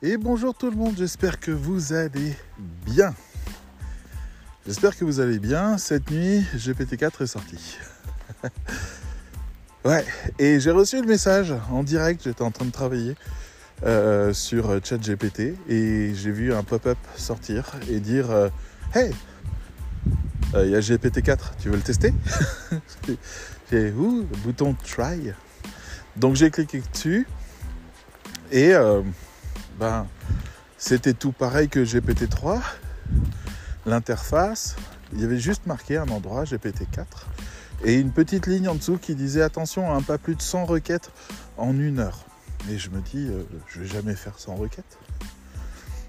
Et bonjour tout le monde, j'espère que vous allez bien. J'espère que vous allez bien. Cette nuit, GPT-4 est sorti. ouais, et j'ai reçu le message en direct, j'étais en train de travailler euh, sur ChatGPT et j'ai vu un pop-up sortir et dire euh, Hey, euh, il y a GPT-4, tu veux le tester? J'ai le bouton try. Donc j'ai cliqué dessus et ben, c'était tout pareil que GPT-3. L'interface, il y avait juste marqué un endroit GPT-4 et une petite ligne en dessous qui disait attention, un pas plus de 100 requêtes en une heure. Et je me dis, euh, je vais jamais faire 100 requêtes.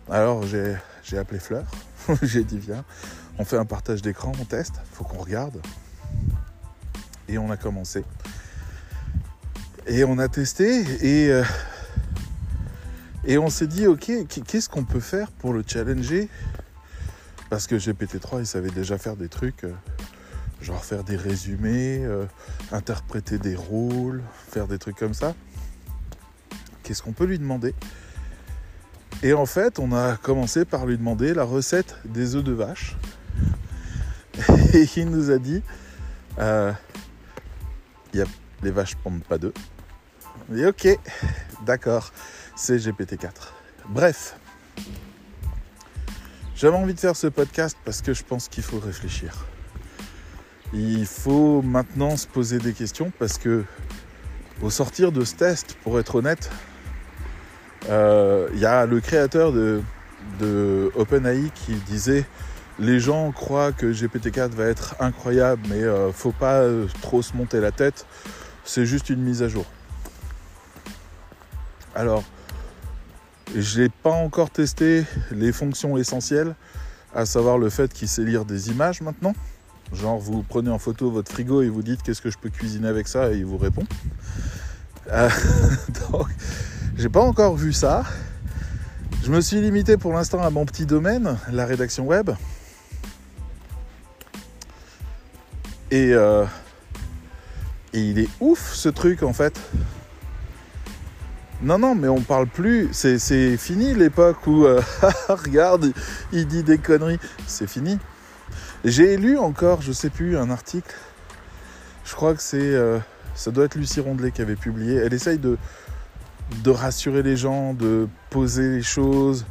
Alors j'ai appelé Fleur, j'ai dit viens, on fait un partage d'écran, on teste, faut qu'on regarde. Et on a commencé. Et on a testé et euh, et on s'est dit, ok, qu'est-ce qu'on peut faire pour le challenger? Parce que GPT-3, il savait déjà faire des trucs, euh, genre faire des résumés, euh, interpréter des rôles, faire des trucs comme ça. Qu'est-ce qu'on peut lui demander? Et en fait, on a commencé par lui demander la recette des œufs de vache. Et il nous a dit, euh, y a, les vaches pondent pas d'œufs. Ok, d'accord c'est GPT-4. Bref, j'avais envie de faire ce podcast parce que je pense qu'il faut réfléchir. Il faut maintenant se poser des questions parce que au sortir de ce test, pour être honnête, euh, il y a le créateur de, OpenAI qui disait les gens croient que GPT-4 va être incroyable, mais euh, faut pas trop se monter la tête. C'est juste une mise à jour. Alors, je n'ai pas encore testé les fonctions essentielles, à savoir le fait qu'il sait lire des images maintenant. Genre, vous prenez en photo votre frigo et vous dites qu'est-ce que je peux cuisiner avec ça et il vous répond. Euh, donc, j'ai pas encore vu ça. Je me suis limité pour l'instant à mon petit domaine, la rédaction web. Et, euh, et il est ouf ce truc en fait. Non, non, mais on parle plus. C'est fini l'époque où, euh, regarde, il dit des conneries. C'est fini. J'ai lu encore, je sais plus, un article. Je crois que c'est. Euh, ça doit être Lucie Rondelet qui avait publié. Elle essaye de, rassurer les gens, de poser les choses,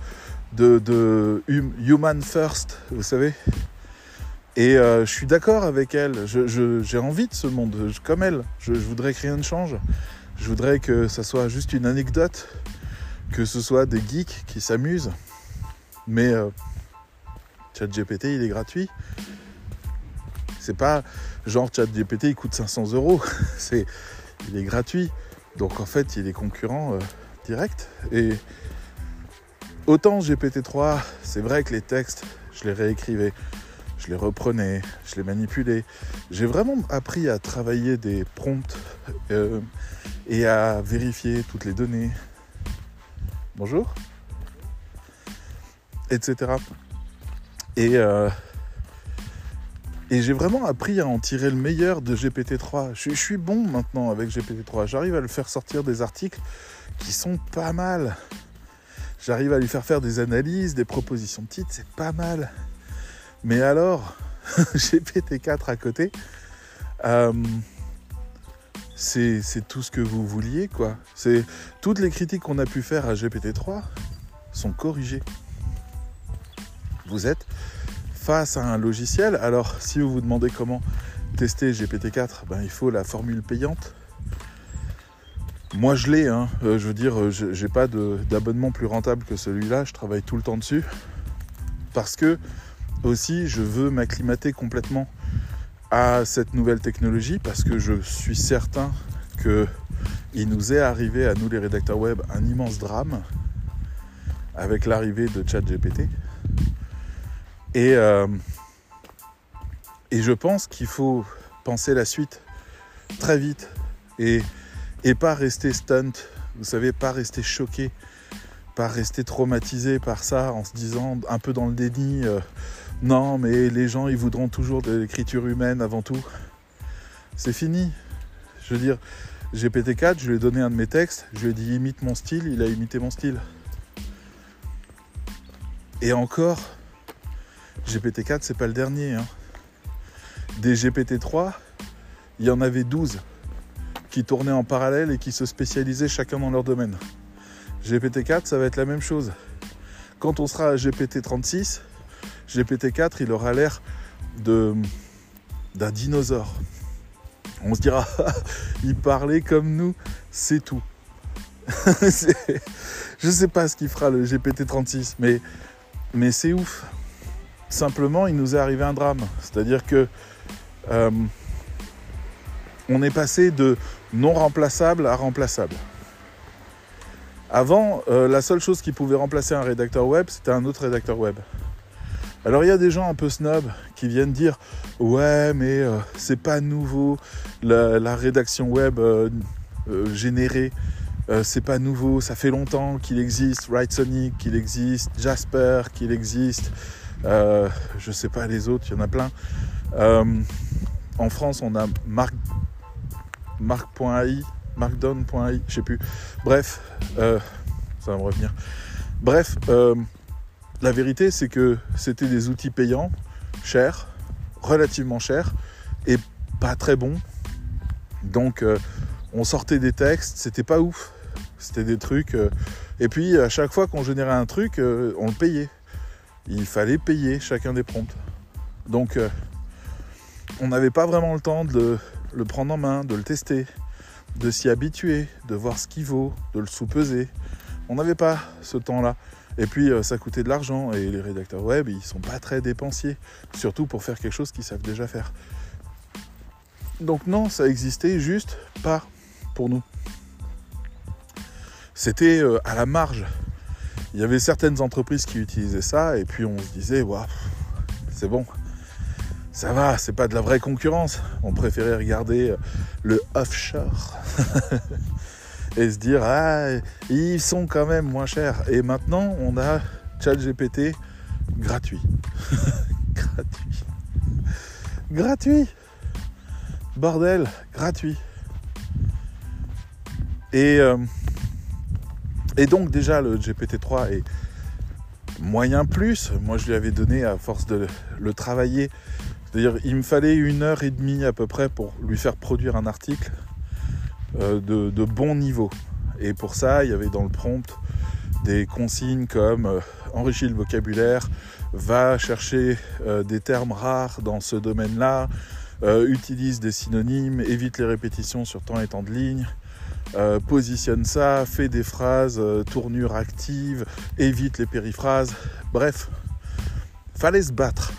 de, de hum, human first, vous savez. Et euh, je suis d'accord avec elle. J'ai envie de ce monde, comme elle. Je, je voudrais que rien ne change. Je voudrais que ça soit juste une anecdote, que ce soit des geeks qui s'amusent. Mais euh, ChatGPT, il est gratuit. C'est pas genre ChatGPT, il coûte 500 euros. C'est, il est gratuit. Donc en fait, il est concurrent euh, direct. Et autant GPT-3, c'est vrai que les textes, je les réécrivais, je les reprenais, je les manipulais. J'ai vraiment appris à travailler des prompts. Euh, et à vérifier toutes les données. Bonjour. Etc. Et, euh, et j'ai vraiment appris à en tirer le meilleur de GPT-3. Je, suis bon maintenant avec GPT-3. J'arrive à le faire sortir des articles qui sont pas mal. J'arrive à lui faire faire des analyses, des propositions de titres, c'est pas mal. Mais alors, GPT-4 à côté, euh, c'est tout ce que vous vouliez, quoi. C'est toutes les critiques qu'on a pu faire à GPT-3 sont corrigées. Vous êtes face à un logiciel. Alors, si vous vous demandez comment tester GPT-4, ben, il faut la formule payante. Moi, je l'ai. Hein. Euh, je veux dire, euh, j'ai pas d'abonnement plus rentable que celui-là. Je travaille tout le temps dessus parce que aussi, je veux m'acclimater complètement à cette nouvelle technologie parce que je suis certain que il nous est arrivé à nous les rédacteurs web un immense drame avec l'arrivée de ChatGPT. Et, euh, et je pense qu'il faut penser la suite très vite et, et pas rester stunt, vous savez, pas rester choqué, pas rester traumatisé par ça en se disant un peu dans le déni. Euh, non, mais les gens, ils voudront toujours de l'écriture humaine avant tout. C'est fini. Je veux dire, GPT-4, je lui ai donné un de mes textes, je lui ai dit imite mon style, il a imité mon style. Et encore, GPT-4, c'est pas le dernier. Hein. Des GPT-3, il y en avait 12 qui tournaient en parallèle et qui se spécialisaient chacun dans leur domaine. GPT-4, ça va être la même chose. Quand on sera à GPT-36, GPT-4, il aura l'air d'un dinosaure. On se dira, il parlait comme nous, c'est tout. je sais pas ce qu'il fera le GPT-36, mais, mais c'est ouf. Simplement, il nous est arrivé un drame. C'est-à-dire que euh, on est passé de non remplaçable à remplaçable. Avant, euh, la seule chose qui pouvait remplacer un rédacteur web, c'était un autre rédacteur web. Alors il y a des gens un peu snobs qui viennent dire ouais mais euh, c'est pas nouveau. La, rédaction web euh, générée c'est pas nouveau. Ça fait longtemps qu'il existe. Writesonic qu'il existe. Jasper qu'il existe. Je sais pas les autres il y en a plein. En France on a Mark Mark.ai markdown.ai, je sais plus. Bref, euh, ça va me revenir. Bref, euh, la vérité c'est que c'était des outils payants, chers, relativement chers et pas très bons. Donc euh, on sortait des textes, c'était pas ouf. C'était des trucs. et puis à chaque fois qu'on générait un truc, on le payait. Il fallait payer chacun des prompts. Donc on n'avait pas vraiment le temps de le prendre en main, de le tester de s'y habituer, de voir ce qu'il vaut, de le sous-peser. On n'avait pas ce temps-là. Et puis euh, ça coûtait de l'argent et les rédacteurs web, ils sont pas très dépensiers, surtout pour faire quelque chose qu'ils savent déjà faire. Donc non, ça existait juste pas pour nous. C'était euh, à la marge. Il y avait certaines entreprises qui utilisaient ça et puis on se disait, waouh, c'est bon, ça va, c'est pas de la vraie concurrence. On préférait regarder euh, le offshore et se dire ah ils sont quand même moins chers. Et maintenant on a ChatGPT gratuit, gratuit, gratuit, bordel, gratuit. Et euh, et donc déjà le GPT-3 est moyen plus. Moi je lui avais donné à force de le travailler c'est-à-dire, il me fallait une heure et demie à peu près pour lui faire produire un article euh, de, bon niveau. Et pour ça, il y avait dans le prompt des consignes comme euh, enrichir le vocabulaire, va chercher euh, des termes rares dans ce domaine-là, utilise des synonymes, évite les répétitions sur temps et temps de ligne, positionne ça, fait des phrases, tournure active, évite les périphrases. Bref, fallait se battre.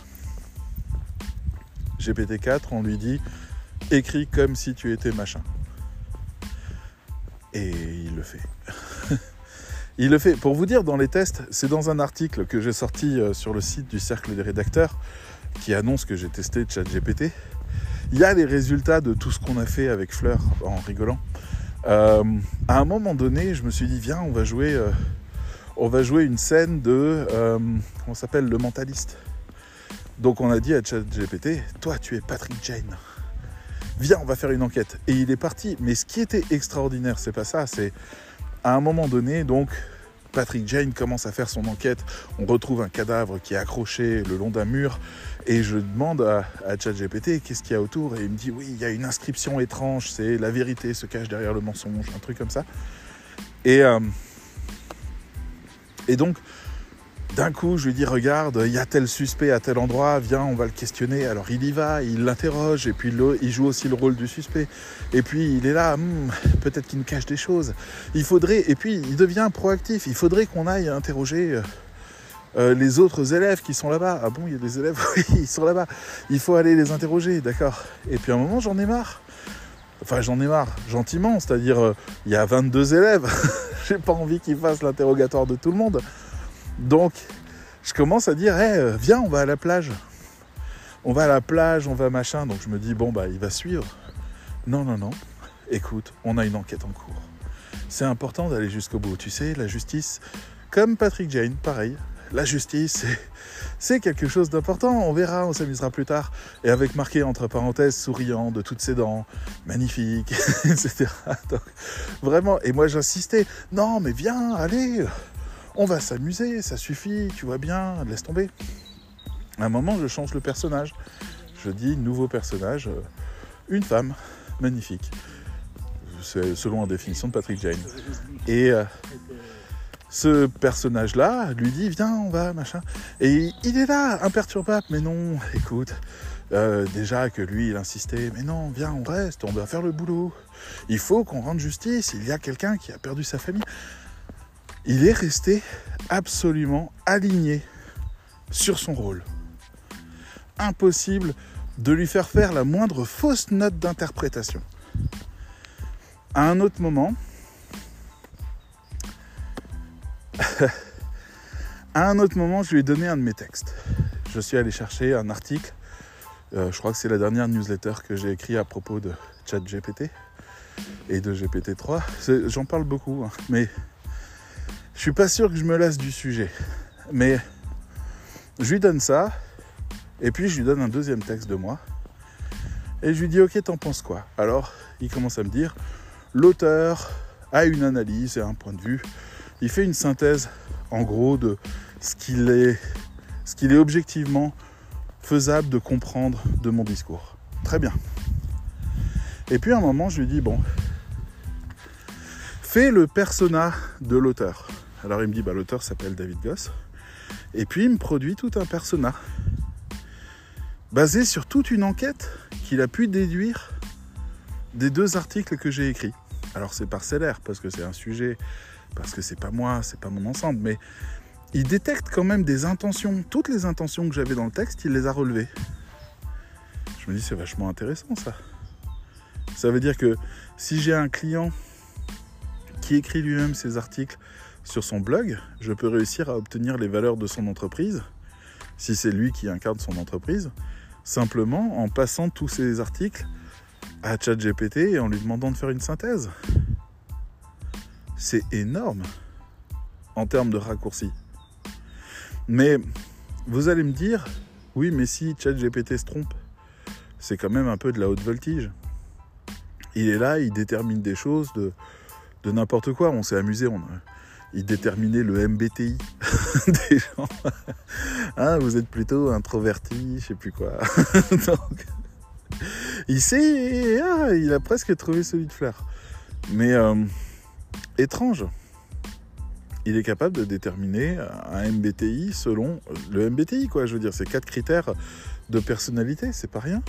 GPT-4, on lui dit écris comme si tu étais machin. Et il le fait. il le fait. Pour vous dire, dans les tests, c'est dans un article que j'ai sorti euh, sur le site du Cercle des rédacteurs qui annonce que j'ai testé ChatGPT. Il y a les résultats de tout ce qu'on a fait avec Fleur en rigolant. Euh, à un moment donné, je me suis dit viens, on va jouer, euh, on va jouer une scène de, on s'appelle le mentaliste. Donc on a dit à ChatGPT, toi tu es Patrick Jane. Viens, on va faire une enquête. Et il est parti. Mais ce qui était extraordinaire, c'est pas ça, c'est à un moment donné, donc Patrick Jane commence à faire son enquête. On retrouve un cadavre qui est accroché le long d'un mur. Et je demande à, ChatGPT qu'est-ce qu'il y a autour? Et il me dit oui, il y a une inscription étrange. C'est la vérité se cache derrière le mensonge, un truc comme ça. Et, euh, et donc, d'un coup, je lui dis regarde, il y a tel suspect à tel endroit, viens, on va le questionner. Alors il y va, il l'interroge, et puis il joue aussi le rôle du suspect. Et puis il est là, hmm, peut-être qu'il me cache des choses. Il faudrait, et puis il devient proactif. Il faudrait qu'on aille interroger euh, euh, les autres élèves qui sont là-bas. Ah bon, il y a des élèves, oui, ils sont là-bas. Il faut aller les interroger, d'accord. Et puis à un moment, j'en ai marre. Enfin, j'en ai marre, gentiment, c'est-à-dire, euh, il y a 22 élèves. J'ai pas envie qu'ils fassent l'interrogatoire de tout le monde. Donc, je commence à dire, hey, viens, on va à la plage. On va à la plage, on va machin. Donc je me dis, bon, bah, il va suivre. Non, non, non. Écoute, on a une enquête en cours. C'est important d'aller jusqu'au bout. Tu sais, la justice, comme Patrick Jane, pareil. La justice, c'est quelque chose d'important. On verra, on s'amusera plus tard. Et avec marqué entre parenthèses, souriant de toutes ses dents, magnifique, etc. Donc, vraiment, et moi j'insistais, non, mais viens, allez, On va s'amuser, ça suffit, tu vois bien, laisse tomber. À un moment, je change le personnage. Je dis nouveau personnage, euh, une femme, magnifique. C'est selon la définition de Patrick Jane. Et euh, ce personnage-là lui dit Viens, on va, machin. Et il est là, imperturbable. Mais non, écoute, euh, déjà que lui, il insistait Mais non, viens, on reste, on doit faire le boulot. Il faut qu'on rende justice. Il y a quelqu'un qui a perdu sa famille. Il est resté absolument aligné sur son rôle. Impossible de lui faire faire la moindre fausse note d'interprétation. À un autre moment, à un autre moment, je lui ai donné un de mes textes. Je suis allé chercher un article. Euh, je crois que c'est la dernière newsletter que j'ai écrit à propos de ChatGPT et de GPT-3. J'en parle beaucoup, hein, mais je suis pas sûr que je me lasse du sujet. Mais je lui donne ça, et puis je lui donne un deuxième texte de moi. Et je lui dis, ok, t'en penses quoi? Alors, il commence à me dire, l'auteur a une analyse et un point de vue. Il fait une synthèse, en gros, de ce qu'il est, ce qu'il est objectivement faisable de comprendre de mon discours. Très bien. Et puis à un moment, je lui dis, bon, fais le persona de l'auteur. Alors il me dit, bah, l'auteur s'appelle David Goss. Et puis il me produit tout un persona basé sur toute une enquête qu'il a pu déduire des deux articles que j'ai écrits. Alors c'est parcellaire parce que c'est un sujet, parce que c'est pas moi, c'est pas mon ensemble, mais il détecte quand même des intentions. Toutes les intentions que j'avais dans le texte, il les a relevées. Je me dis c'est vachement intéressant ça. Ça veut dire que si j'ai un client qui écrit lui-même ses articles sur son blog, je peux réussir à obtenir les valeurs de son entreprise, si c'est lui qui incarne son entreprise, simplement en passant tous ces articles à ChatGPT et en lui demandant de faire une synthèse. C'est énorme en termes de raccourcis. Mais vous allez me dire, oui, mais si ChatGPT se trompe, c'est quand même un peu de la haute voltige. Il est là, il détermine des choses de, de n'importe quoi. On s'est amusé, on, il déterminait le MBTI des gens. Hein, vous êtes plutôt introverti, je sais plus quoi. il sait, ah, il a presque trouvé celui de Fleur. Mais euh, étrange. Il est capable de déterminer un MBTI selon le MBTI, quoi. Je veux dire, c'est quatre critères de personnalité, c'est pas rien.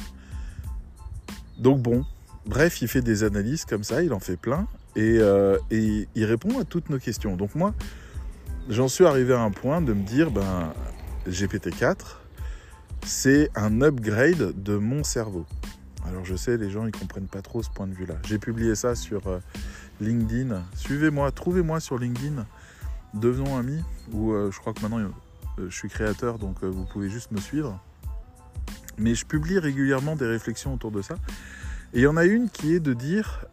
Donc bon, bref, il fait des analyses comme ça, il en fait plein, euh, et, il répond à toutes nos questions. Donc moi, j'en suis arrivé à un point de me dire, ben, GPT-4, c'est un upgrade de mon cerveau. Alors je sais, les gens ils comprennent pas trop ce point de vue-là. J'ai publié ça sur euh, LinkedIn. Suivez-moi, trouvez-moi sur LinkedIn. Devenons amis. Ou euh, je crois que maintenant je suis créateur, donc vous pouvez juste me suivre. Mais je publie régulièrement des réflexions autour de ça. Et il y en a une qui est de dire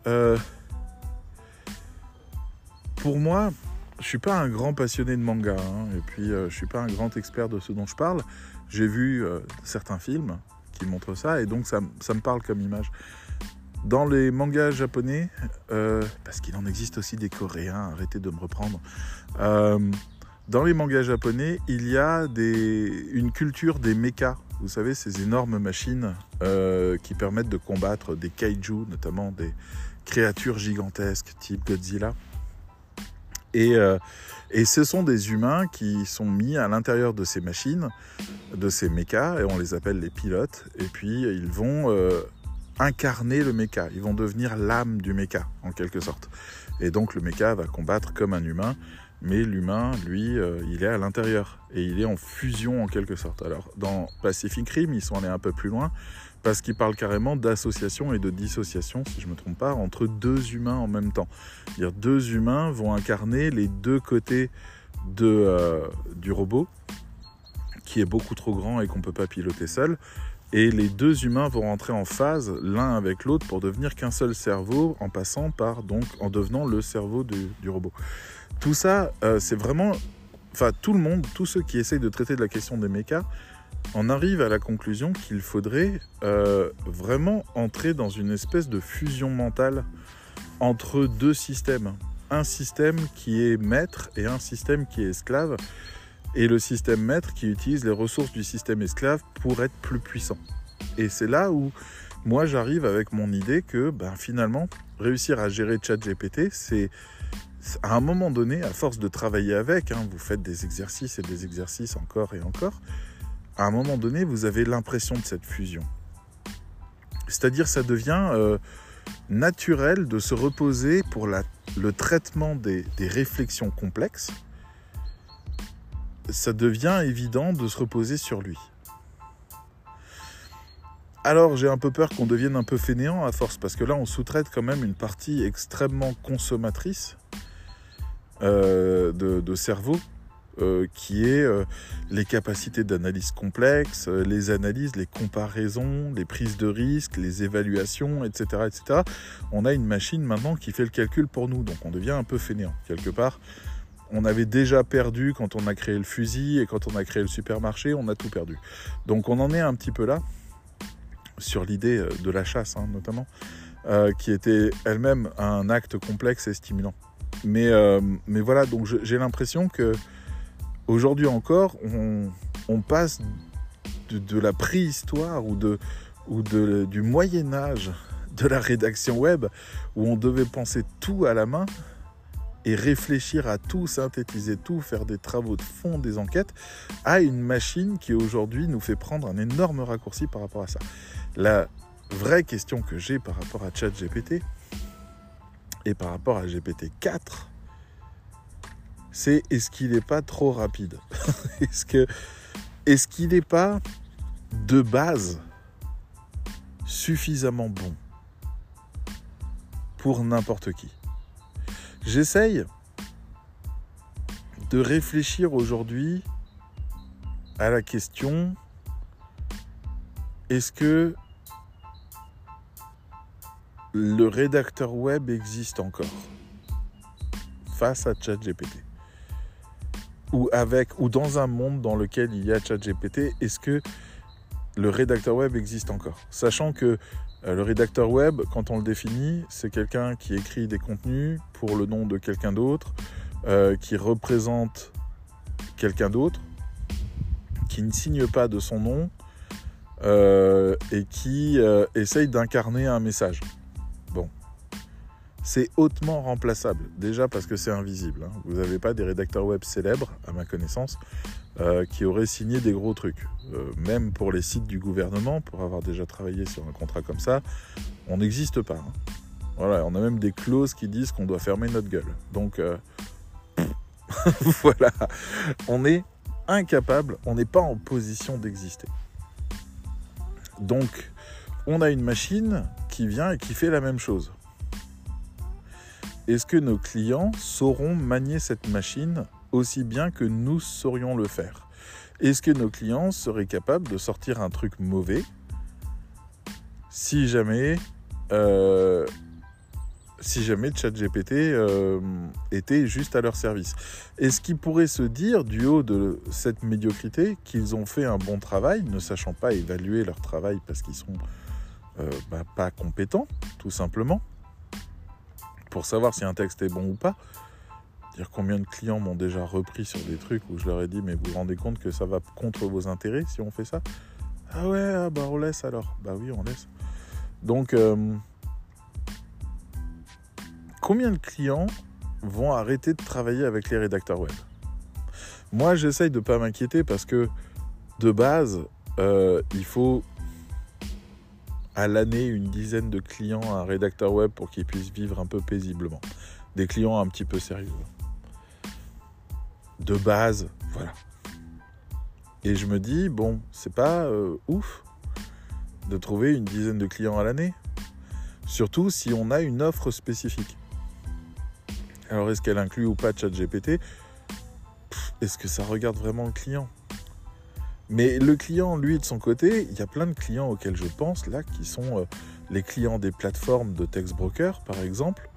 pour moi, je suis pas un grand passionné de manga, hein, et puis euh, je suis pas un grand expert de ce dont je parle. J'ai vu euh, certains films qui montrent ça, et donc ça, me parle comme image. Dans les mangas japonais, euh, parce qu'il en existe aussi des coréens, arrêtez de me reprendre. dans les mangas japonais, il y a une culture des mechas. Vous savez, ces énormes machines qui permettent de combattre des kaiju, notamment des créatures gigantesques type Godzilla. Euh, et, ce sont des humains qui sont mis à l'intérieur de ces machines, de ces mechas, et on les appelle les pilotes. Et puis ils vont euh, incarner le mecha, ils vont devenir l'âme du mecha, en quelque sorte. Et donc le mecha va combattre comme un humain, mais l'humain, lui, euh, il est à l'intérieur, et il est en fusion en quelque sorte. Alors dans Pacific Rim, ils sont allés un peu plus loin, parce qu'il parle carrément d'association et de dissociation, si je ne me trompe pas, entre deux humains en même temps. -dire deux humains vont incarner les deux côtés de, euh, du robot, qui est beaucoup trop grand et qu'on ne peut pas piloter seul. Et les deux humains vont rentrer en phase l'un avec l'autre pour devenir qu'un seul cerveau en passant par, donc, en devenant le cerveau du, robot. Tout ça, euh, c'est vraiment, enfin, tout le monde, tous ceux qui essayent de traiter de la question des mechas, on arrive à la conclusion qu'il faudrait euh, vraiment entrer dans une espèce de fusion mentale entre deux systèmes. un système qui est maître et un système qui est esclave, et le système maître qui utilise les ressources du système esclave pour être plus puissant. Et c'est là où moi j'arrive avec mon idée que ben, finalement, réussir à gérer ChatGPT, c'est à un moment donné, à force de travailler avec, hein, vous faites des exercices et des exercices encore et encore, à un moment donné, vous avez l'impression de cette fusion. C'est-à-dire, ça devient euh, naturel de se reposer pour le traitement des, des réflexions complexes. Ça devient évident de se reposer sur lui. Alors j'ai un peu peur qu'on devienne un peu fainéant à force, parce que là on sous-traite quand même une partie extrêmement consommatrice euh, de, cerveau, euh, qui est euh, les capacités d'analyse complexe, les analyses, les comparaisons, les prises de risques, les évaluations, etc., etc. On a une machine maintenant qui fait le calcul pour nous, donc on devient un peu fainéant quelque part. On avait déjà perdu quand on a créé le fusil et quand on a créé le supermarché, on a tout perdu. Donc on en est un petit peu là sur l'idée euh, de la chasse hein, notamment, euh, qui était elle-même un acte complexe et stimulant. Mais, euh, mais voilà, donc j'ai l'impression que aujourd'hui encore, on, passe de, la préhistoire ou, de, du Moyen Âge de la rédaction web, où on devait penser tout à la main et réfléchir à tout, synthétiser tout, faire des travaux de fond, des enquêtes, à une machine qui aujourd'hui nous fait prendre un énorme raccourci par rapport à ça. La vraie question que j'ai par rapport à ChatGPT et par rapport à GPT-4, c'est est-ce qu'il n'est pas trop rapide Est-ce est-ce qu'il n'est pas de base suffisamment bon pour n'importe qui? J'essaye de réfléchir aujourd'hui à la question est-ce que le rédacteur web existe encore face à ChatGPT? Ou avec ou dans un monde dans lequel il y a ChatGPT, est-ce que le rédacteur web existe encore? Sachant que euh, le rédacteur web, quand on le définit, c'est quelqu'un qui écrit des contenus pour le nom de quelqu'un d'autre, euh, qui représente quelqu'un d'autre, qui ne signe pas de son nom euh, et qui essaye d'incarner un message c'est hautement remplaçable. Déjà parce que c'est invisible. Hein. Vous n'avez pas des rédacteurs web célèbres, à ma connaissance, euh, qui auraient signé des gros trucs. Euh, même pour les sites du gouvernement, pour avoir déjà travaillé sur un contrat comme ça, on n'existe pas. Hein. Voilà, on a même des clauses qui disent qu'on doit fermer notre gueule. Donc euh, voilà, on est incapable, on n'est pas en position d'exister. Donc on a une machine qui vient et qui fait la même chose est-ce que nos clients sauront manier cette machine aussi bien que nous saurions le faire? Est-ce que nos clients seraient capables de sortir un truc mauvais? Si jamais, euh, si jamais ChatGPT euh, était juste à leur service. Est-ce qu'ils pourraient se dire, du haut de cette médiocrité, qu'ils ont fait un bon travail, ne sachant pas évaluer leur travail parce qu'ils sont euh, bah, pas compétents, tout simplement? Pour savoir si un texte est bon ou pas. Dire combien de clients m'ont déjà repris sur des trucs où je leur ai dit mais vous vous rendez compte que ça va contre vos intérêts si on fait ça? Ah ouais, ah bah on laisse alors. Bah oui, on laisse. Donc euh, combien de clients vont arrêter de travailler avec les rédacteurs web? Moi j'essaye de ne pas m'inquiéter parce que de base, euh, il faut à l'année une dizaine de clients à un rédacteur web pour qu'ils puissent vivre un peu paisiblement. Des clients un petit peu sérieux. De base, voilà. Et je me dis, bon, c'est pas euh, ouf de trouver une dizaine de clients à l'année. Surtout si on a une offre spécifique. Alors est-ce qu'elle inclut ou pas ChatGPT? Est-ce que ça regarde vraiment le client? Mais le client, lui, de son côté, il y a plein de clients auxquels je pense là, qui sont euh, les clients des plateformes de text broker, par exemple.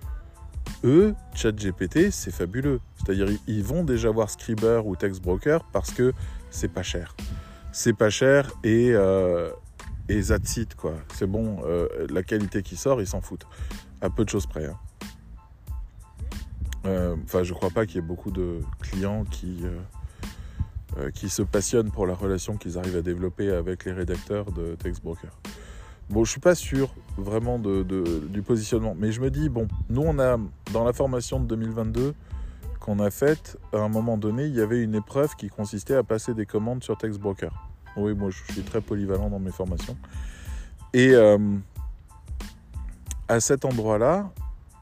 Eux, ChatGPT, c'est fabuleux. C'est-à-dire, ils vont déjà voir Scriber ou text broker parce que c'est pas cher. C'est pas cher et, euh, et that's quoi. C'est bon, euh, la qualité qui sort, ils s'en foutent. À peu de choses près. Hein. Euh, enfin, je crois pas qu'il y ait beaucoup de clients qui, qui se passionnent pour la relation qu'ils arrivent à développer avec les rédacteurs de Textbroker. Bon, je suis pas sûr vraiment du positionnement, mais je me dis, bon, nous on a, dans la formation de 2022 qu'on a faite, à un moment donné, il y avait une épreuve qui consistait à passer des commandes sur Textbroker. Oui, moi je suis très polyvalent dans mes formations. Et euh, à cet endroit-là,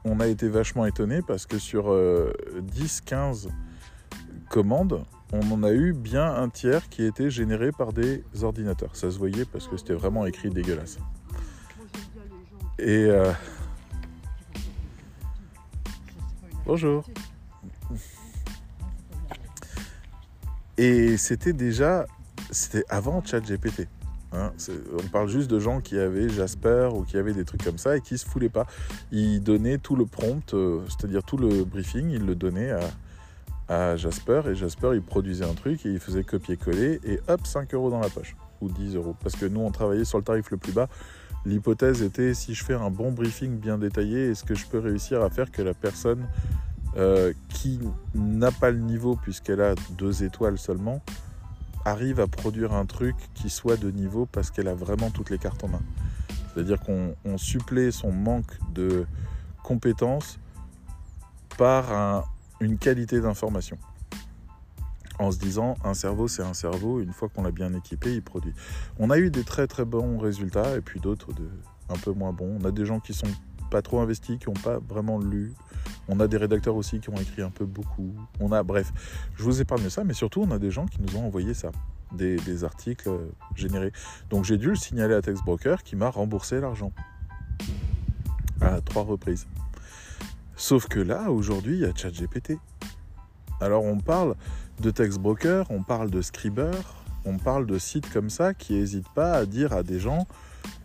on a été vachement étonné parce que sur 10-15 euh, commandes, on en a eu bien un tiers qui était généré par des ordinateurs. Ça se voyait parce que c'était vraiment écrit dégueulasse. Et euh, bonjour. Et c'était déjà, c'était avant ChatGPT. Hein, on parle juste de gens qui avaient Jasper ou qui avaient des trucs comme ça et qui se foulaient pas. Ils donnaient tout le prompt, euh, c'est-à-dire tout le briefing, ils le donnaient à, Jasper et Jasper il produisait un truc et il faisait copier-coller et hop 5 euros dans la poche ou 10 euros. Parce que nous on travaillait sur le tarif le plus bas L'hypothèse était si je fais un bon briefing bien détaillé, est-ce que je peux réussir à faire que la personne euh, qui n'a pas le niveau puisqu'elle a deux étoiles seulement arrive à produire un truc qui soit de niveau parce qu'elle a vraiment toutes les cartes en main? C'est-à-dire qu'on supplée son manque de compétences par une qualité d'information en se disant un cerveau c'est un cerveau, une fois qu'on l'a bien équipé, il produit. On a eu des très très bons résultats et puis d'autres de un peu moins bons. On a des gens qui sont pas trop investis, qui n'ont pas vraiment lu. On a des rédacteurs aussi qui ont écrit un peu beaucoup. On a, bref, je vous épargne ça, mais surtout on a des gens qui nous ont envoyé ça, des, articles euh, générés. Donc j'ai dû le signaler à Textbroker qui m'a remboursé l'argent à trois reprises. Sauf que là, aujourd'hui, il y a ChatGPT. Alors on parle de text broker, on parle de Scriber, on parle de sites comme ça qui n'hésitent pas à dire à des gens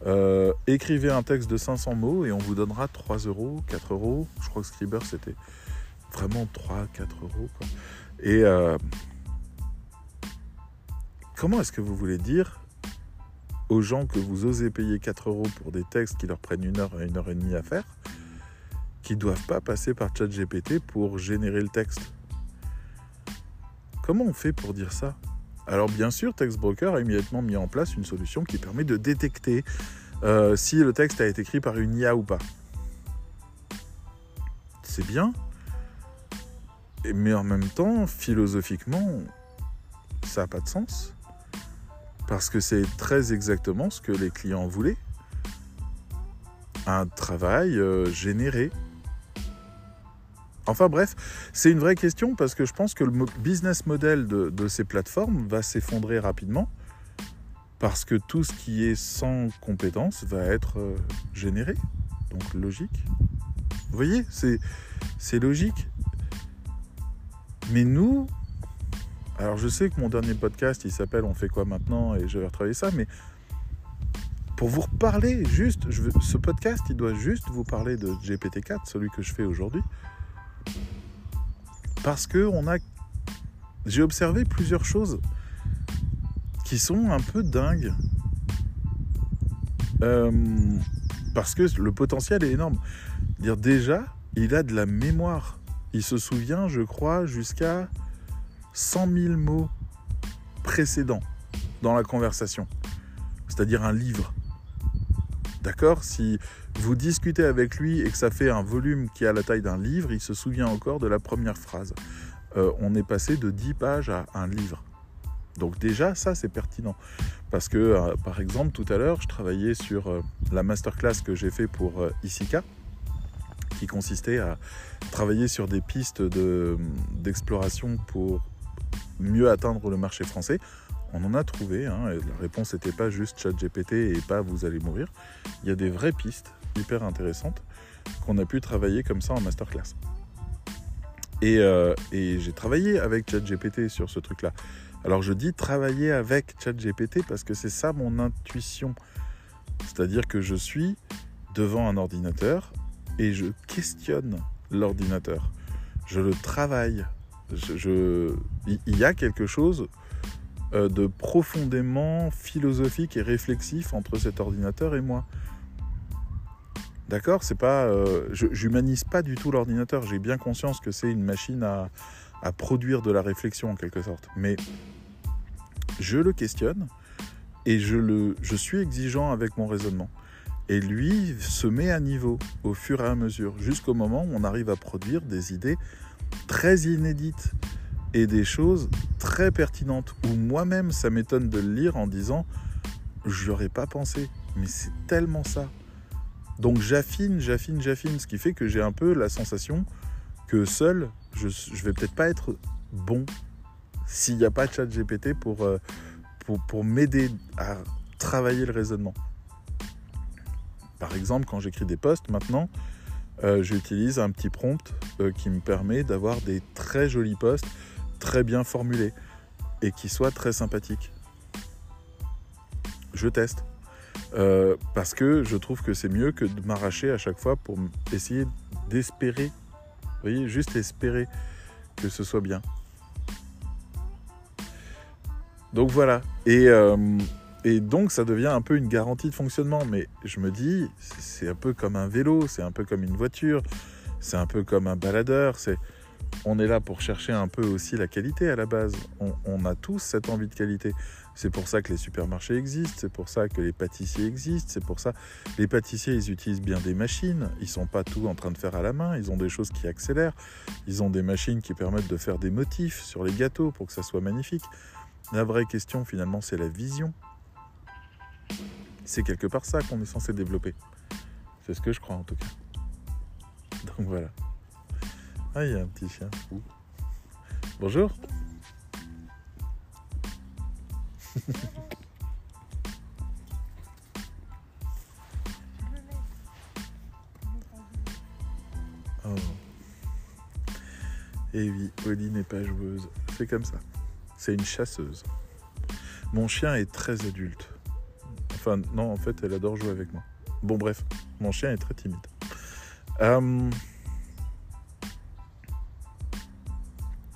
euh, écrivez un texte de 500 mots et on vous donnera 3 euros, 4 euros. Je crois que Scriber c'était vraiment 3, 4 euros. Et euh, comment est-ce que vous voulez dire aux gens que vous osez payer 4 euros pour des textes qui leur prennent une heure à une heure et demie à faire, qui ne doivent pas passer par ChatGPT pour générer le texte Comment on fait pour dire ça? Alors bien sûr, TextBroker a immédiatement mis en place une solution qui permet de détecter euh, si le texte a été écrit par une IA ou pas. C'est bien, mais en même temps, philosophiquement, ça n'a pas de sens. Parce que c'est très exactement ce que les clients voulaient. Un travail euh, généré Enfin bref, c'est une vraie question parce que je pense que le business model de, ces plateformes va s'effondrer rapidement parce que tout ce qui est sans compétences va être euh, généré. Donc logique. Vous voyez, c'est logique. Mais nous, alors je sais que mon dernier podcast, il s'appelle On fait quoi maintenant et je vais retravailler ça, mais pour vous reparler, juste, ce podcast, il doit juste vous parler de GPT-4, celui que je fais aujourd'hui. Parce que on a, j'ai observé plusieurs choses qui sont un peu dingues. Euh, parce que le potentiel est énorme. Dire déjà, il a de la mémoire. Il se souvient, je crois, jusqu'à 100 000 mots précédents dans la conversation. C'est-à-dire un livre. D'accord? Si vous discutez avec lui et que ça fait un volume qui a la taille d'un livre, il se souvient encore de la première phrase. Euh, on est passé de 10 pages à un livre. Donc déjà, ça, c'est pertinent. Parce que, euh, par exemple, tout à l'heure, je travaillais sur euh, la masterclass que j'ai fait pour Isika, qui consistait à travailler sur des pistes d'exploration pour mieux atteindre le marché français on en a trouvé. La réponse n'était pas juste chat GPT et pas vous allez mourir. Il y a des vraies pistes hyper intéressantes qu'on a pu travailler comme ça en masterclass. Et, euh, et j'ai travaillé avec ChatGPT sur ce truc-là. Alors je dis travailler avec ChatGPT parce que c'est ça mon intuition. C'est-à-dire que je suis devant un ordinateur et je questionne l'ordinateur. Je le travaille. je... Il y a quelque chose euh, de profondément philosophique et réflexif entre cet ordinateur et moi. D'accord C'est pas, euh, je j'humanise pas du tout l'ordinateur. J'ai bien conscience que c'est une machine à, produire de la réflexion en quelque sorte. Mais je le questionne et je, le, je suis exigeant avec mon raisonnement. Et lui se met à niveau au fur et à mesure, jusqu'au moment où on arrive à produire des idées très inédites et des choses très pertinentes, où moi-même ça m'étonne de le lire en disant, je n'y aurais pas pensé, mais c'est tellement ça. Donc j'affine, j'affine, j'affine, ce qui fait que j'ai un peu la sensation que seul, je ne vais peut-être pas être bon s'il n'y a pas de chat GPT pour, m'aider à travailler le raisonnement. Par exemple, quand j'écris des posts maintenant, euh, j'utilise un petit prompt euh, qui me permet d'avoir des très jolis posts, très bien formulés et qui soient très sympathiques. Je teste. Euh, parce que je trouve que c'est mieux que de m'arracher à chaque fois pour essayer d'espérer, vous voyez, juste espérer que ce soit bien. Donc voilà. Et, euh, et donc ça devient un peu une garantie de fonctionnement. Mais je me dis, c'est un peu comme un vélo, c'est un peu comme une voiture, c'est un peu comme un baladeur. On est là pour chercher un peu aussi la qualité à la base. On a tous cette envie de qualité. C'est pour ça que les supermarchés existent, c'est pour ça que les pâtissiers existent, c'est pour ça les pâtissiers ils utilisent bien des machines, ils sont pas tout en train de faire à la main, ils ont des choses qui accélèrent, ils ont des machines qui permettent de faire des motifs sur les gâteaux pour que ça soit magnifique. La vraie question finalement c'est la vision. C'est quelque part ça qu'on est censé développer. C'est ce que je crois en tout cas. Donc voilà. Ah, il y a un petit chien. Bonjour. Oh. Et oui, Oli n'est pas joueuse. C'est comme ça. C'est une chasseuse. Mon chien est très adulte. Enfin, non, en fait, elle adore jouer avec moi. Bon, bref, mon chien est très timide. Euh...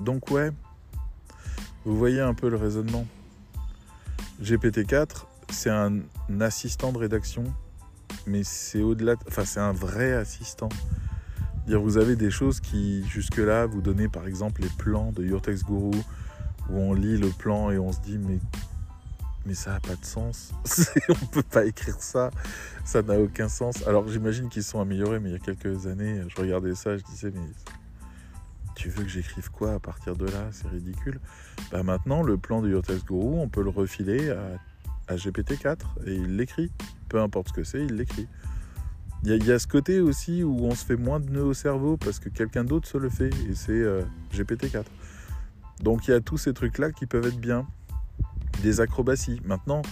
Donc, ouais, vous voyez un peu le raisonnement. GPT-4, c'est un assistant de rédaction, mais c'est au-delà, enfin c'est un vrai assistant. Vous avez des choses qui jusque-là vous donnez par exemple les plans de Your Text Guru, où on lit le plan et on se dit mais mais ça n'a pas de sens. on peut pas écrire ça, ça n'a aucun sens. Alors j'imagine qu'ils sont améliorés, mais il y a quelques années, je regardais ça, je disais mais tu veux que j'écrive quoi à partir de là? C'est ridicule. Bah maintenant, le plan de Your Guru, on peut le refiler à, GPT-4 et il l'écrit. Peu importe ce que c'est, il l'écrit. Il y, a ce côté aussi où on se fait moins de nœuds au cerveau parce que quelqu'un d'autre se le fait et c'est euh, GPT-4. Donc il y a tous ces trucs-là qui peuvent être bien. Des acrobaties. Maintenant,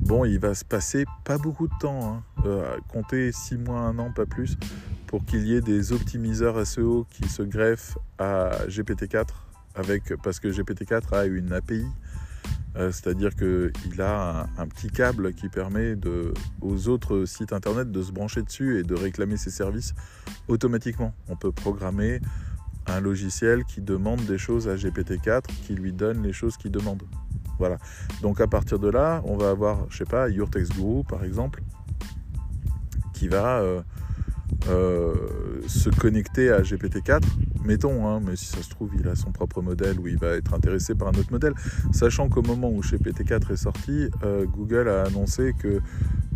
bon, il va se passer pas beaucoup de temps. Hein. Euh, compter 6 mois, 1 an, pas plus, pour qu'il y ait des optimiseurs SEO qui se greffent à GPT-4 avec, parce que GPT-4 a une API, euh, c'est-à-dire qu'il a un, petit câble qui permet aux autres sites internet de se brancher dessus et de réclamer ses services automatiquement. On peut programmer un logiciel qui demande des choses à GPT-4, qui lui donne les choses qu'il demande. Voilà. Donc à partir de là, on va avoir, je sais pas, Your par exemple, qui va euh, euh, se connecter à GPT-4, mettons, hein, mais si ça se trouve, il a son propre modèle ou il va être intéressé par un autre modèle, sachant qu'au moment où GPT-4 est sorti, euh, Google a annoncé que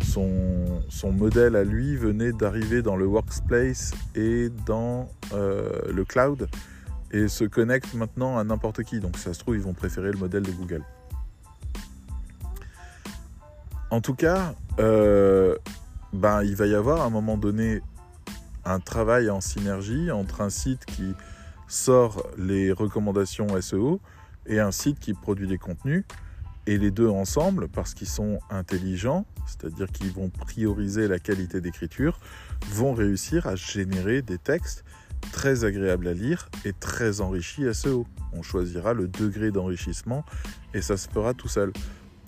son, son modèle à lui venait d'arriver dans le workspace et dans euh, le cloud et se connecte maintenant à n'importe qui. Donc ça se trouve, ils vont préférer le modèle de Google. En tout cas, ben, il va y avoir à un moment donné un travail en synergie entre un site qui sort les recommandations SEO et un site qui produit des contenus. Et les deux ensemble, parce qu'ils sont intelligents, c'est-à-dire qu'ils vont prioriser la qualité d'écriture, vont réussir à générer des textes très agréables à lire et très enrichis SEO. On choisira le degré d'enrichissement et ça se fera tout seul.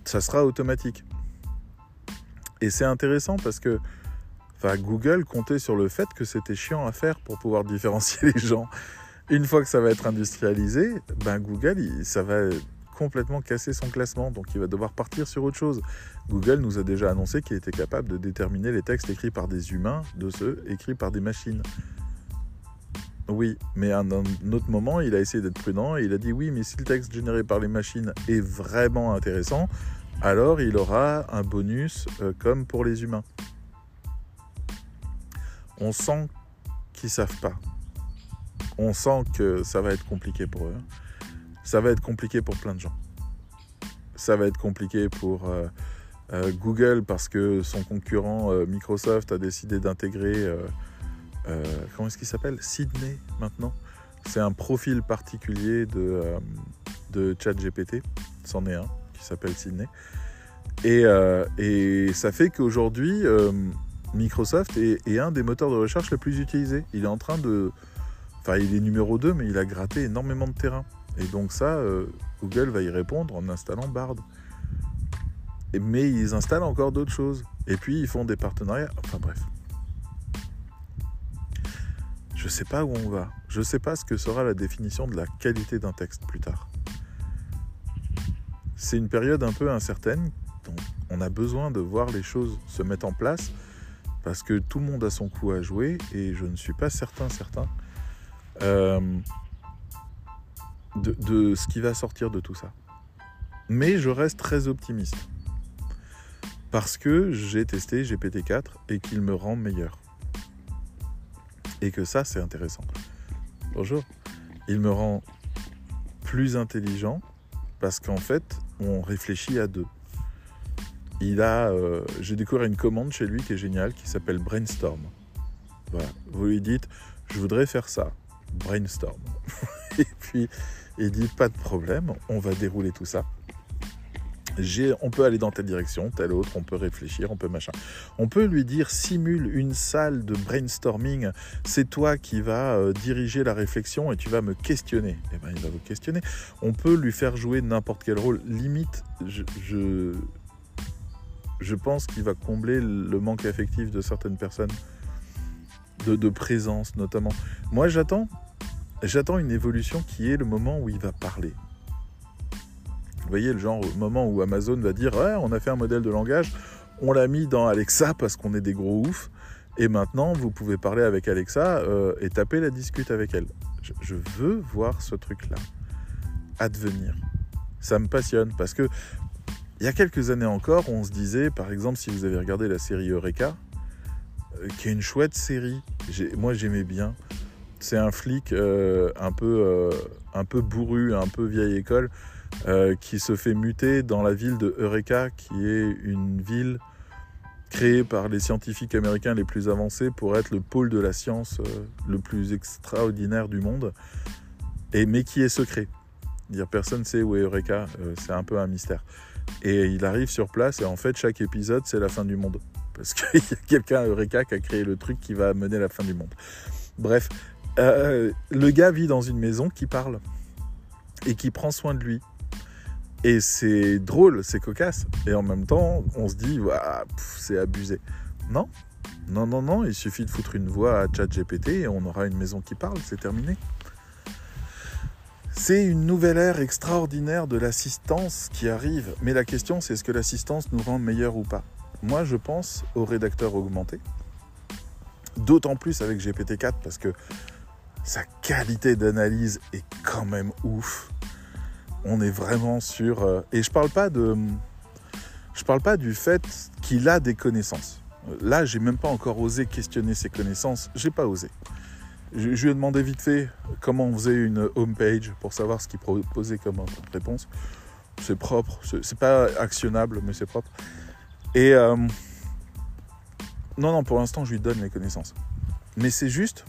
Ça sera automatique. Et c'est intéressant parce que Google comptait sur le fait que c'était chiant à faire pour pouvoir différencier les gens. Une fois que ça va être industrialisé, ben Google, ça va complètement casser son classement, donc il va devoir partir sur autre chose. Google nous a déjà annoncé qu'il était capable de déterminer les textes écrits par des humains de ceux écrits par des machines. Oui, mais à un autre moment, il a essayé d'être prudent et il a dit oui, mais si le texte généré par les machines est vraiment intéressant, alors il aura un bonus euh, comme pour les humains. On sent qu'ils savent pas. On sent que ça va être compliqué pour eux. Ça va être compliqué pour plein de gens. Ça va être compliqué pour euh, euh, Google parce que son concurrent Microsoft a décidé d'intégrer euh, comment est-ce qu'il s'appelle? Sydney maintenant. C'est un profil particulier de, euh, de ChatGPT. C'en est un qui s'appelle Sydney. Et, euh, et, ça fait qu'aujourd'hui, Microsoft est, un des moteurs de recherche les plus utilisés. Il est en train de. Enfin, il est numéro 2, mais il a gratté énormément de terrain. Et donc, ça, Google va y répondre en installant Bard. mais ils installent encore d'autres choses. Et puis, ils font des partenariats. Enfin, bref je ne sais pas où on va. Je ne sais pas ce que sera la définition de la qualité d'un texte plus tard. C'est une période un peu incertaine, on a besoin de voir les choses se mettre en place, parce que tout le monde a son coup à jouer, et je ne suis pas certain, certain, euh, de, de ce qui va sortir de tout ça. Mais je reste très optimiste, parce que j'ai testé GPT-4 et qu'il me rend meilleur. Et que ça, c'est intéressant. Bonjour. Il me rend plus intelligent parce qu'en fait, on réfléchit à deux. Il a, euh, j'ai découvert une commande chez lui qui est géniale, qui s'appelle Brainstorm. Voilà. Vous lui dites, je voudrais faire ça. Brainstorm. Et puis, il dit, pas de problème, on va dérouler tout ça on peut aller dans telle direction, telle autre, on peut réfléchir, on peut machin. On peut lui dire simule une salle de brainstorming, c'est toi qui vas euh, diriger la réflexion et tu vas me questionner. Eh ben il va vous questionner. On peut lui faire jouer n'importe quel rôle. Limite, je, je pense qu'il va combler le manque affectif de certaines personnes, de, présence notamment. Moi j'attends, j'attends une évolution qui est le moment où il va parler. Vous voyez le genre moment où Amazon va dire on a fait un modèle de langage, on l'a mis dans Alexa parce qu'on est des gros oufs, et maintenant vous pouvez parler avec Alexa euh, et taper la discute avec elle. Je, veux voir ce truc-là advenir. Ça me passionne parce que il y a quelques années encore, on se disait, par exemple, si vous avez regardé la série Eureka, euh, qui est une chouette série, moi j'aimais bien. C'est un flic euh, un, peu, un peu bourru, un peu vieille école, euh, qui se fait muter dans la ville de Eureka, qui est une ville créée par les scientifiques américains les plus avancés pour être le pôle de la science euh, le plus extraordinaire du monde, mais qui est secret. Dire personne ne sait où est Eureka, euh, c'est un peu un mystère. Et il arrive sur place et en fait chaque épisode c'est la fin du monde. Parce qu'il y a quelqu'un Eureka qui a créé le truc qui va mener à la fin du monde. Bref, le gars vit dans une maison qui parle et qui prend soin de lui. Et c'est drôle, c'est cocasse. Et en même temps, on se dit, c'est abusé. Non, non, non, non, il suffit de foutre une voix à ChatGPT et on aura une maison qui parle, c'est terminé. C'est une nouvelle ère extraordinaire de l'assistance qui arrive. Mais la question, c'est est-ce que l'assistance nous rend meilleurs ou pas? Moi, je pense au rédacteur augmenté. D'autant plus avec GPT-4 parce que sa qualité d'analyse est quand même ouf on est vraiment sur. Euh, et je parle pas de. Je parle pas du fait qu'il a des connaissances. Là, j'ai même pas encore osé questionner ses connaissances. J'ai pas osé. Je, lui ai demandé vite fait comment on faisait une homepage pour savoir ce qu'il proposait comme réponse. C'est propre, c'est pas actionnable, mais c'est propre. Et euh, non, non, pour l'instant, je lui donne les connaissances. Mais c'est juste,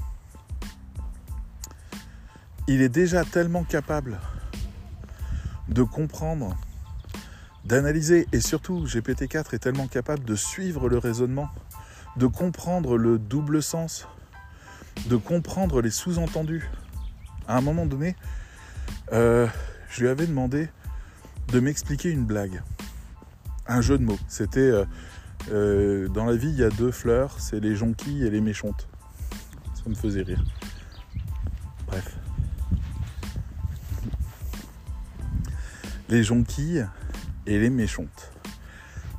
il est déjà tellement capable de comprendre, d'analyser, et surtout GPT-4 est tellement capable de suivre le raisonnement, de comprendre le double sens, de comprendre les sous-entendus. À un moment donné, euh, je lui avais demandé de m'expliquer une blague, un jeu de mots. C'était euh, euh, dans la vie, il y a deux fleurs, c'est les jonquilles et les méchontes. Ça me faisait rire. Bref. les jonquilles et les méchantes.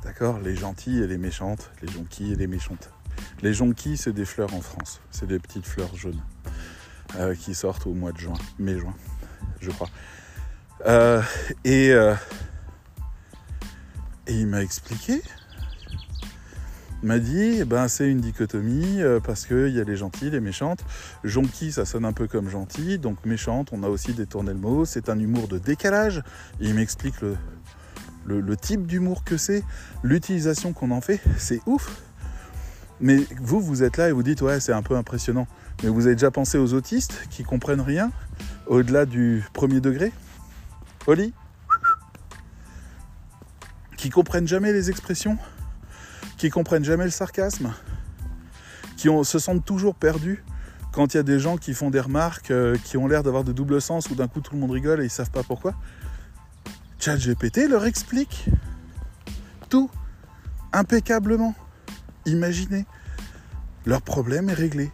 D'accord? Les gentilles et les méchantes, les jonquilles et les méchantes. Les jonquilles, c'est des fleurs en France. C'est des petites fleurs jaunes euh, qui sortent au mois de juin, mai-juin, je crois. Euh, et, euh, et il m'a expliqué m'a dit eh ben, c'est une dichotomie parce qu'il y a les gentilles, les méchantes. Jonquille, ça sonne un peu comme gentil, donc méchante, on a aussi détourné le mot. C'est un humour de décalage. il m'explique le, type d'humour que c'est, l'utilisation qu'on en fait, c'est ouf. Mais vous, vous êtes là et vous dites ouais, c'est un peu impressionnant. Mais vous avez déjà pensé aux autistes qui comprennent rien au-delà du premier degré? Oli? Qui comprennent jamais les expressions? Qui comprennent jamais le sarcasme, qui se sentent toujours perdus quand il y a des gens qui font des remarques euh, qui ont l'air d'avoir de double sens ou d'un coup tout le monde rigole et ils savent pas pourquoi? ChatGPT leur explique tout impeccablement. Imaginez, leur problème est réglé.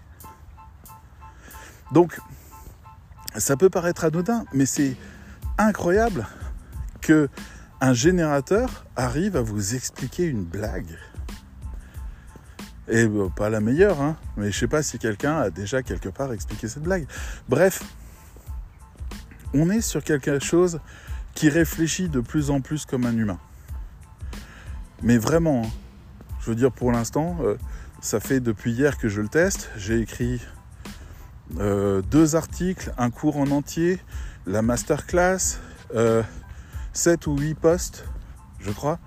Donc, ça peut paraître anodin, mais c'est incroyable que un générateur arrive à vous expliquer une blague. Et bah, pas la meilleure, hein. mais je sais pas si quelqu'un a déjà quelque part expliqué cette blague. Bref, on est sur quelque chose qui réfléchit de plus en plus comme un humain. Mais vraiment, hein. Je veux dire pour l'instant, euh, ça fait depuis hier que je le teste. J'ai écrit euh, deux articles, un cours en entier, la masterclass, euh, 7 ou 8 posts, je crois.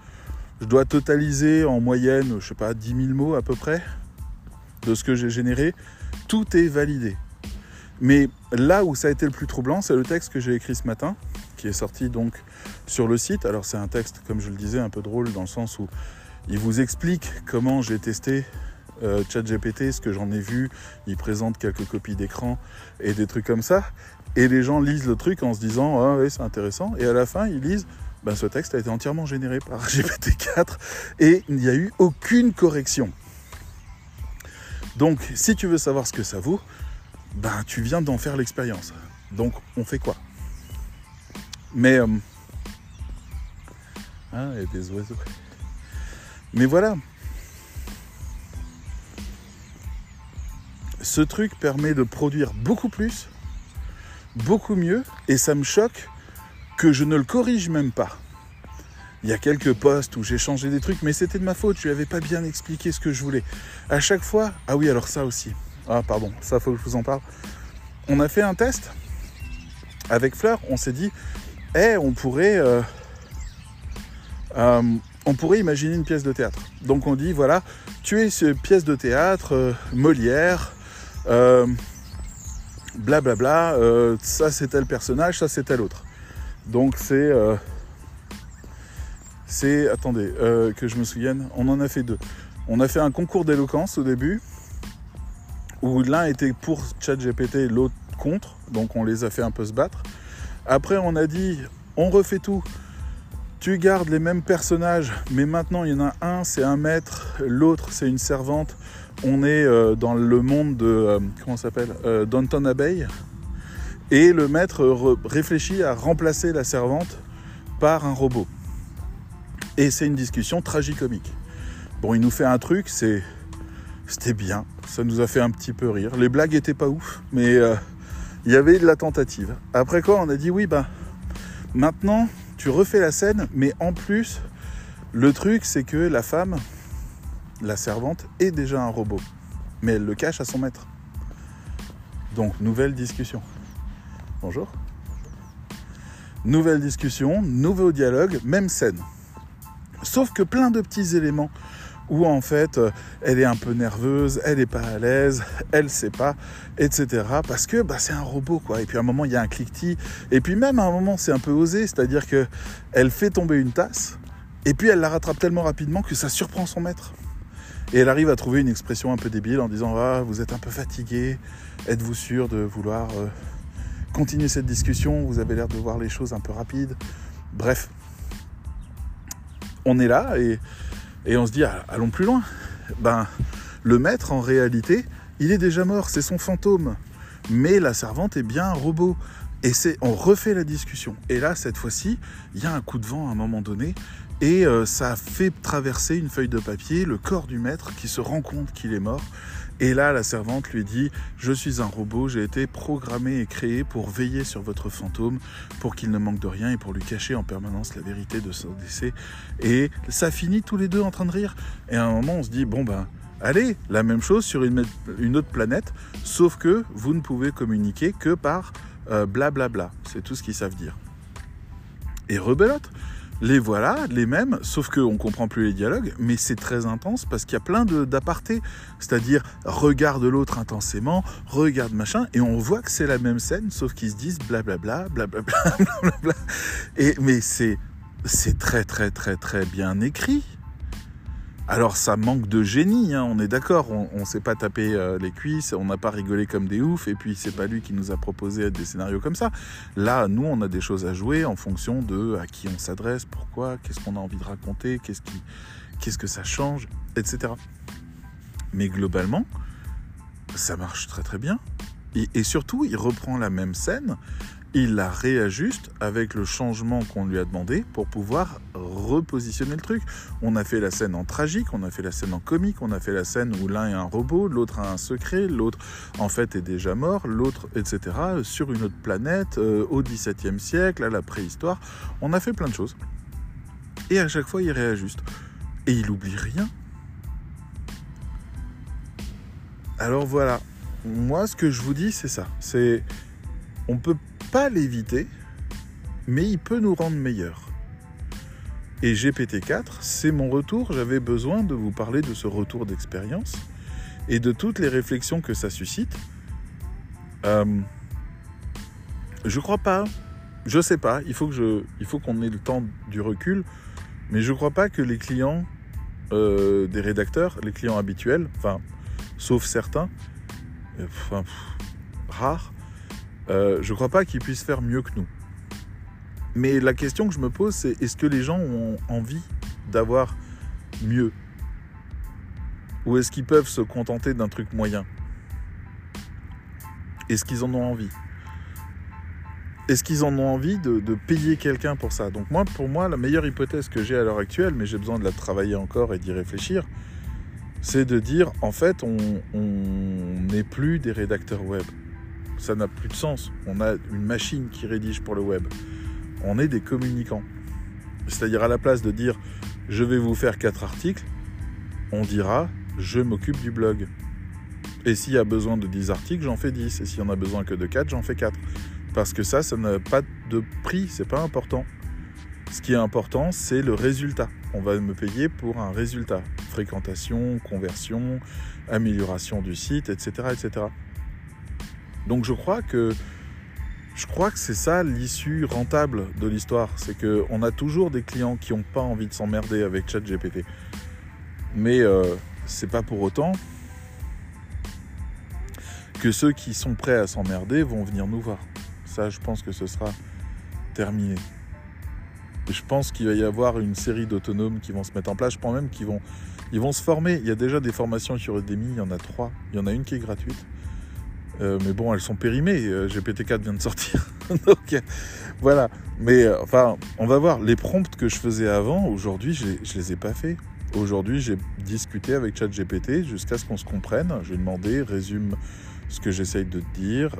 Je dois totaliser en moyenne, je sais pas, 10 000 mots à peu près de ce que j'ai généré. Tout est validé. Mais là où ça a été le plus troublant, c'est le texte que j'ai écrit ce matin, qui est sorti donc sur le site. Alors c'est un texte, comme je le disais, un peu drôle dans le sens où il vous explique comment j'ai testé euh, ChatGPT, ce que j'en ai vu. Il présente quelques copies d'écran et des trucs comme ça. Et les gens lisent le truc en se disant Ah oui, c'est intéressant. Et à la fin, ils lisent ben, ce texte a été entièrement généré par GPT-4 et il n'y a eu aucune correction. Donc, si tu veux savoir ce que ça vaut, ben, tu viens d'en faire l'expérience. Donc, on fait quoi? Mais. Euh, ah, il y a des oiseaux. Mais voilà. Ce truc permet de produire beaucoup plus, beaucoup mieux, et ça me choque que je ne le corrige même pas. Il y a quelques postes où j'ai changé des trucs, mais c'était de ma faute, je lui avais pas bien expliqué ce que je voulais. À chaque fois, ah oui, alors ça aussi. Ah pardon, ça faut que je vous en parle. On a fait un test avec Fleur, on s'est dit, eh, on pourrait, euh, euh, on pourrait imaginer une pièce de théâtre. Donc on dit, voilà, tu es une pièce de théâtre, euh, Molière, blablabla, ça c'est tel personnage, ça c'est tel autre. Donc c'est. Euh, c'est. Attendez, euh, que je me souvienne, on en a fait deux. On a fait un concours d'éloquence au début, où l'un était pour ChatGPT, l'autre contre, donc on les a fait un peu se battre. Après, on a dit, on refait tout. Tu gardes les mêmes personnages, mais maintenant il y en a un, c'est un maître, l'autre c'est une servante. On est euh, dans le monde de comment s'appelle Downton Abbey, et le maître réfléchit à remplacer la servante par un robot. Et c'est une discussion tragicomique. Bon, il nous fait un truc, c'est c'était bien, ça nous a fait un petit peu rire. Les blagues étaient pas ouf, mais euh, il y avait de la tentative. Après quoi, on a dit oui, bah maintenant tu refais la scène, mais en plus, le truc c'est que la femme, la servante, est déjà un robot, mais elle le cache à son maître. Donc nouvelle discussion. Bonjour. Nouvelle discussion, nouveau dialogue, même scène. Sauf que plein de petits éléments où en fait euh, elle est un peu nerveuse, elle n'est pas à l'aise, elle sait pas, etc. Parce que bah, c'est un robot quoi. Et puis à un moment il y a un cliquetis. Et puis même à un moment c'est un peu osé, c'est-à-dire que elle fait tomber une tasse et puis elle la rattrape tellement rapidement que ça surprend son maître. Et elle arrive à trouver une expression un peu débile en disant ah vous êtes un peu fatigué, êtes-vous sûr de vouloir euh, continuer cette discussion, vous avez l'air de voir les choses un peu rapides. Bref, on est là et, on se dit ah, allons plus loin. Ben, le maître en réalité, il est déjà mort, c'est son fantôme. Mais la servante est bien un robot. Et c'est, on refait la discussion. Et là, cette fois-ci, il y a un coup de vent à un moment donné, et euh, ça fait traverser une feuille de papier le corps du maître qui se rend compte qu'il est mort. Et là, la servante lui dit Je suis un robot, j'ai été programmé et créé pour veiller sur votre fantôme, pour qu'il ne manque de rien et pour lui cacher en permanence la vérité de son décès. Et ça finit tous les deux en train de rire. Et à un moment, on se dit Bon, ben, allez, la même chose sur une, autre planète, sauf que vous ne pouvez communiquer que par blablabla. Euh, bla bla. C'est tout ce qu'ils savent dire. Et rebelote les voilà, les mêmes, sauf qu'on ne comprend plus les dialogues, mais c'est très intense parce qu'il y a plein d'apartés. C'est-à-dire, regarde l'autre intensément, regarde machin, et on voit que c'est la même scène, sauf qu'ils se disent blablabla, blablabla, blablabla. Et, mais c'est très, très, très, très bien écrit. Alors ça manque de génie, hein, on est d'accord, on ne s'est pas tapé euh, les cuisses, on n'a pas rigolé comme des oufs, et puis c'est pas lui qui nous a proposé des scénarios comme ça. Là, nous, on a des choses à jouer en fonction de à qui on s'adresse, pourquoi, qu'est-ce qu'on a envie de raconter, qu'est-ce, qui, qu'est-ce que ça change, etc. Mais globalement, ça marche très très bien. et surtout, il reprend la même scène il la réajuste avec le changement qu'on lui a demandé pour pouvoir repositionner le truc. On a fait la scène en tragique, on a fait la scène en comique, on a fait la scène où l'un est un robot, l'autre a un secret, l'autre en fait est déjà mort, l'autre, etc. sur une autre planète, euh, au XVIIe siècle, à la préhistoire. On a fait plein de choses. Et à chaque fois, il réajuste. Et il oublie rien. Alors voilà. Moi, ce que je vous dis, c'est ça. C'est. On peut pas l'éviter, mais il peut nous rendre meilleurs. Et GPT-4, c'est mon retour. J'avais besoin de vous parler de ce retour d'expérience et de toutes les réflexions que ça suscite. Euh, je crois pas. Je sais pas. Il faut que je, il faut qu'on ait le temps du recul. Mais je crois pas que les clients euh, des rédacteurs, les clients habituels, enfin, sauf certains, euh, enfin, rares, euh, je ne crois pas qu'ils puissent faire mieux que nous. Mais la question que je me pose, c'est est-ce que les gens ont envie d'avoir mieux? Ou est-ce qu'ils peuvent se contenter d'un truc moyen? Est-ce qu'ils en ont envie? Est-ce qu'ils en ont envie de, payer quelqu'un pour ça? Donc moi, pour moi, la meilleure hypothèse que j'ai à l'heure actuelle, mais j'ai besoin de la travailler encore et d'y réfléchir, c'est de dire, en fait, on n'est plus des rédacteurs web ça n'a plus de sens. On a une machine qui rédige pour le web. On est des communicants. C'est-à-dire à la place de dire je vais vous faire quatre articles, on dira je m'occupe du blog. Et s'il y a besoin de 10 articles, j'en fais 10. Et s'il n'y en a besoin que de 4, j'en fais 4. Parce que ça, ça n'a pas de prix, c'est pas important. Ce qui est important, c'est le résultat. On va me payer pour un résultat. Fréquentation, conversion, amélioration du site, etc. etc. Donc je crois que je crois que c'est ça l'issue rentable de l'histoire, c'est qu'on a toujours des clients qui n'ont pas envie de s'emmerder avec ChatGPT. Mais euh, c'est pas pour autant que ceux qui sont prêts à s'emmerder vont venir nous voir. Ça, je pense que ce sera terminé. je pense qu'il va y avoir une série d'autonomes qui vont se mettre en place. Je pense même qu'ils vont, ils vont se former. Il y a déjà des formations sur Udemy, il y en a trois. Il y en a une qui est gratuite. Euh, mais bon, elles sont périmées. Euh, GPT-4 vient de sortir. Donc voilà. Mais euh, enfin, on va voir. Les prompts que je faisais avant, aujourd'hui, je ne les ai pas faits. Aujourd'hui, j'ai discuté avec ChatGPT jusqu'à ce qu'on se comprenne. J'ai demandé, résume ce que j'essaye de te dire,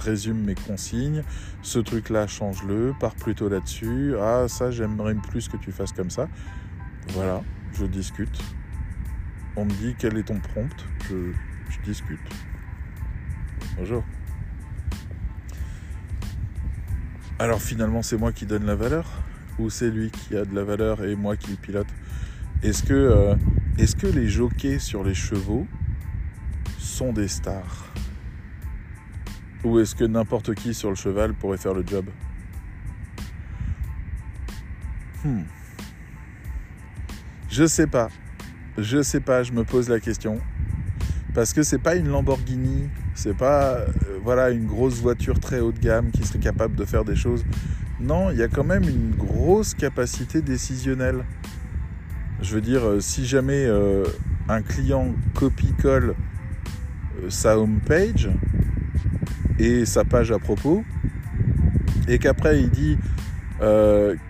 résume mes consignes, ce truc-là, change-le, pars plutôt là-dessus. Ah, ça, j'aimerais plus que tu fasses comme ça. Voilà, je discute. On me dit quel est ton prompt, je discute. Bonjour. Alors finalement, c'est moi qui donne la valeur ou c'est lui qui a de la valeur et moi qui le pilote? Est-ce que, euh, les jockeys sur les chevaux sont des stars? Ou est-ce que n'importe qui sur le cheval pourrait faire le job? Hmm. Je sais pas. Je sais pas, je me pose la question. Parce que c'est pas une Lamborghini c'est pas euh, voilà une grosse voiture très haut de gamme qui serait capable de faire des choses. Non, il y a quand même une grosse capacité décisionnelle. Je veux dire, euh, si jamais euh, un client copie-colle sa home page et sa page à propos, et qu'après il dit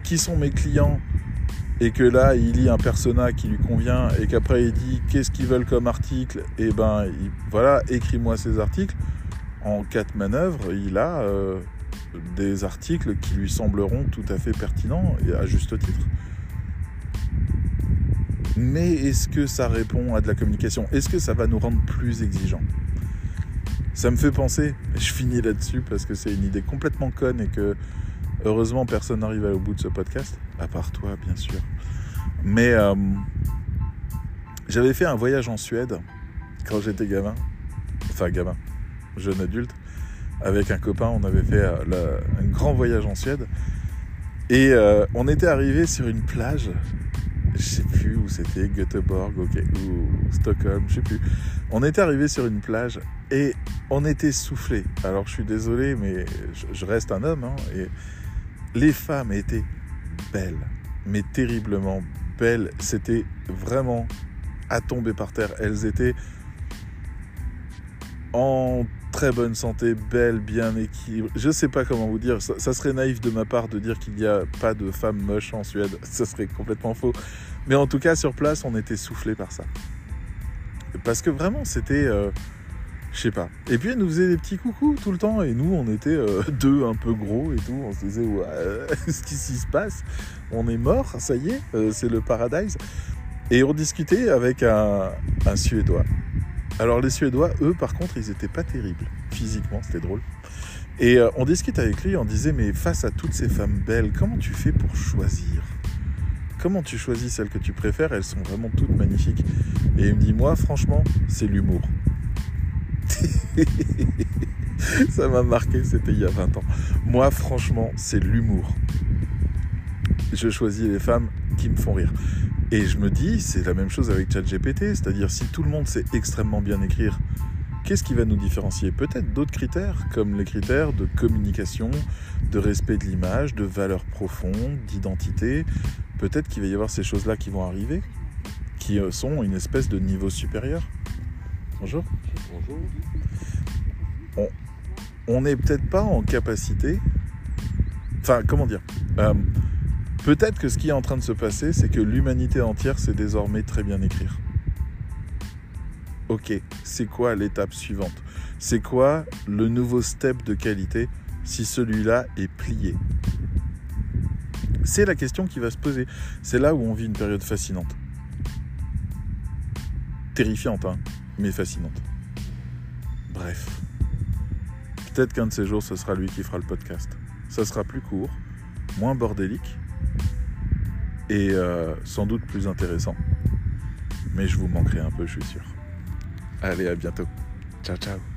qui sont mes clients? Et que là il lit un persona qui lui convient et qu'après il dit qu'est-ce qu'ils veulent comme article? Et ben voilà écris-moi ces articles. En quatre manœuvres il a euh, des articles qui lui sembleront tout à fait pertinents et à juste titre. Mais est-ce que ça répond à de la communication? Est-ce que ça va nous rendre plus exigeants? Ça me fait penser, je finis là-dessus parce que c'est une idée complètement conne et que heureusement personne n'arrive au bout de ce podcast, à part toi bien sûr. Mais euh, j'avais fait un voyage en Suède quand j'étais gamin, enfin gamin, jeune adulte, avec un copain, on avait fait euh, un grand voyage en Suède. Et euh, on était arrivé sur une plage je sais plus où c'était, Göteborg, ok, ou Stockholm, je sais plus. On était arrivé sur une plage et on était soufflé. Alors je suis désolé, mais je, reste un homme, hein, et les femmes étaient belles, mais terriblement belles. C'était vraiment à tomber par terre. Elles étaient en très bonne santé, belle, bien équilibrée. Je sais pas comment vous dire. Ça, serait naïf de ma part de dire qu'il n'y a pas de femmes moches en Suède. Ça serait complètement faux. Mais en tout cas, sur place, on était soufflé par ça. Parce que vraiment, c'était. Euh, je sais pas. Et puis elle nous faisait des petits coucous tout le temps. Et nous, on était euh, deux un peu gros et tout. On se disait, ouais, ce qui se passe On est mort, ça y est, euh, c'est le paradise. Et on discutait avec un Suédois. Alors les Suédois, eux, par contre, ils étaient pas terribles. Physiquement, c'était drôle. Et euh, on discute avec lui, on disait, mais face à toutes ces femmes belles, comment tu fais pour choisir? Comment tu choisis celles que tu préfères? Elles sont vraiment toutes magnifiques. Et il me dit, moi, franchement, c'est l'humour. Ça m'a marqué, c'était il y a 20 ans. Moi, franchement, c'est l'humour. Je choisis les femmes qui me font rire. Et je me dis, c'est la même chose avec ChatGPT, c'est-à-dire si tout le monde sait extrêmement bien écrire, qu'est-ce qui va nous différencier? Peut-être d'autres critères, comme les critères de communication, de respect de l'image, de valeur profonde, d'identité. Peut-être qu'il va y avoir ces choses-là qui vont arriver, qui euh, sont une espèce de niveau supérieur. Bonjour. Bonjour. On n'est peut-être pas en capacité. Enfin, comment dire euh, Peut-être que ce qui est en train de se passer, c'est que l'humanité entière sait désormais très bien écrire. Ok, c'est quoi l'étape suivante? C'est quoi le nouveau step de qualité si celui-là est plié? C'est la question qui va se poser. C'est là où on vit une période fascinante. Terrifiante, hein, mais fascinante. Bref. Peut-être qu'un de ces jours, ce sera lui qui fera le podcast. Ça sera plus court, moins bordélique, et euh, sans doute plus intéressant. Mais je vous manquerai un peu, je suis sûr. Allez, à bientôt. Ciao, ciao.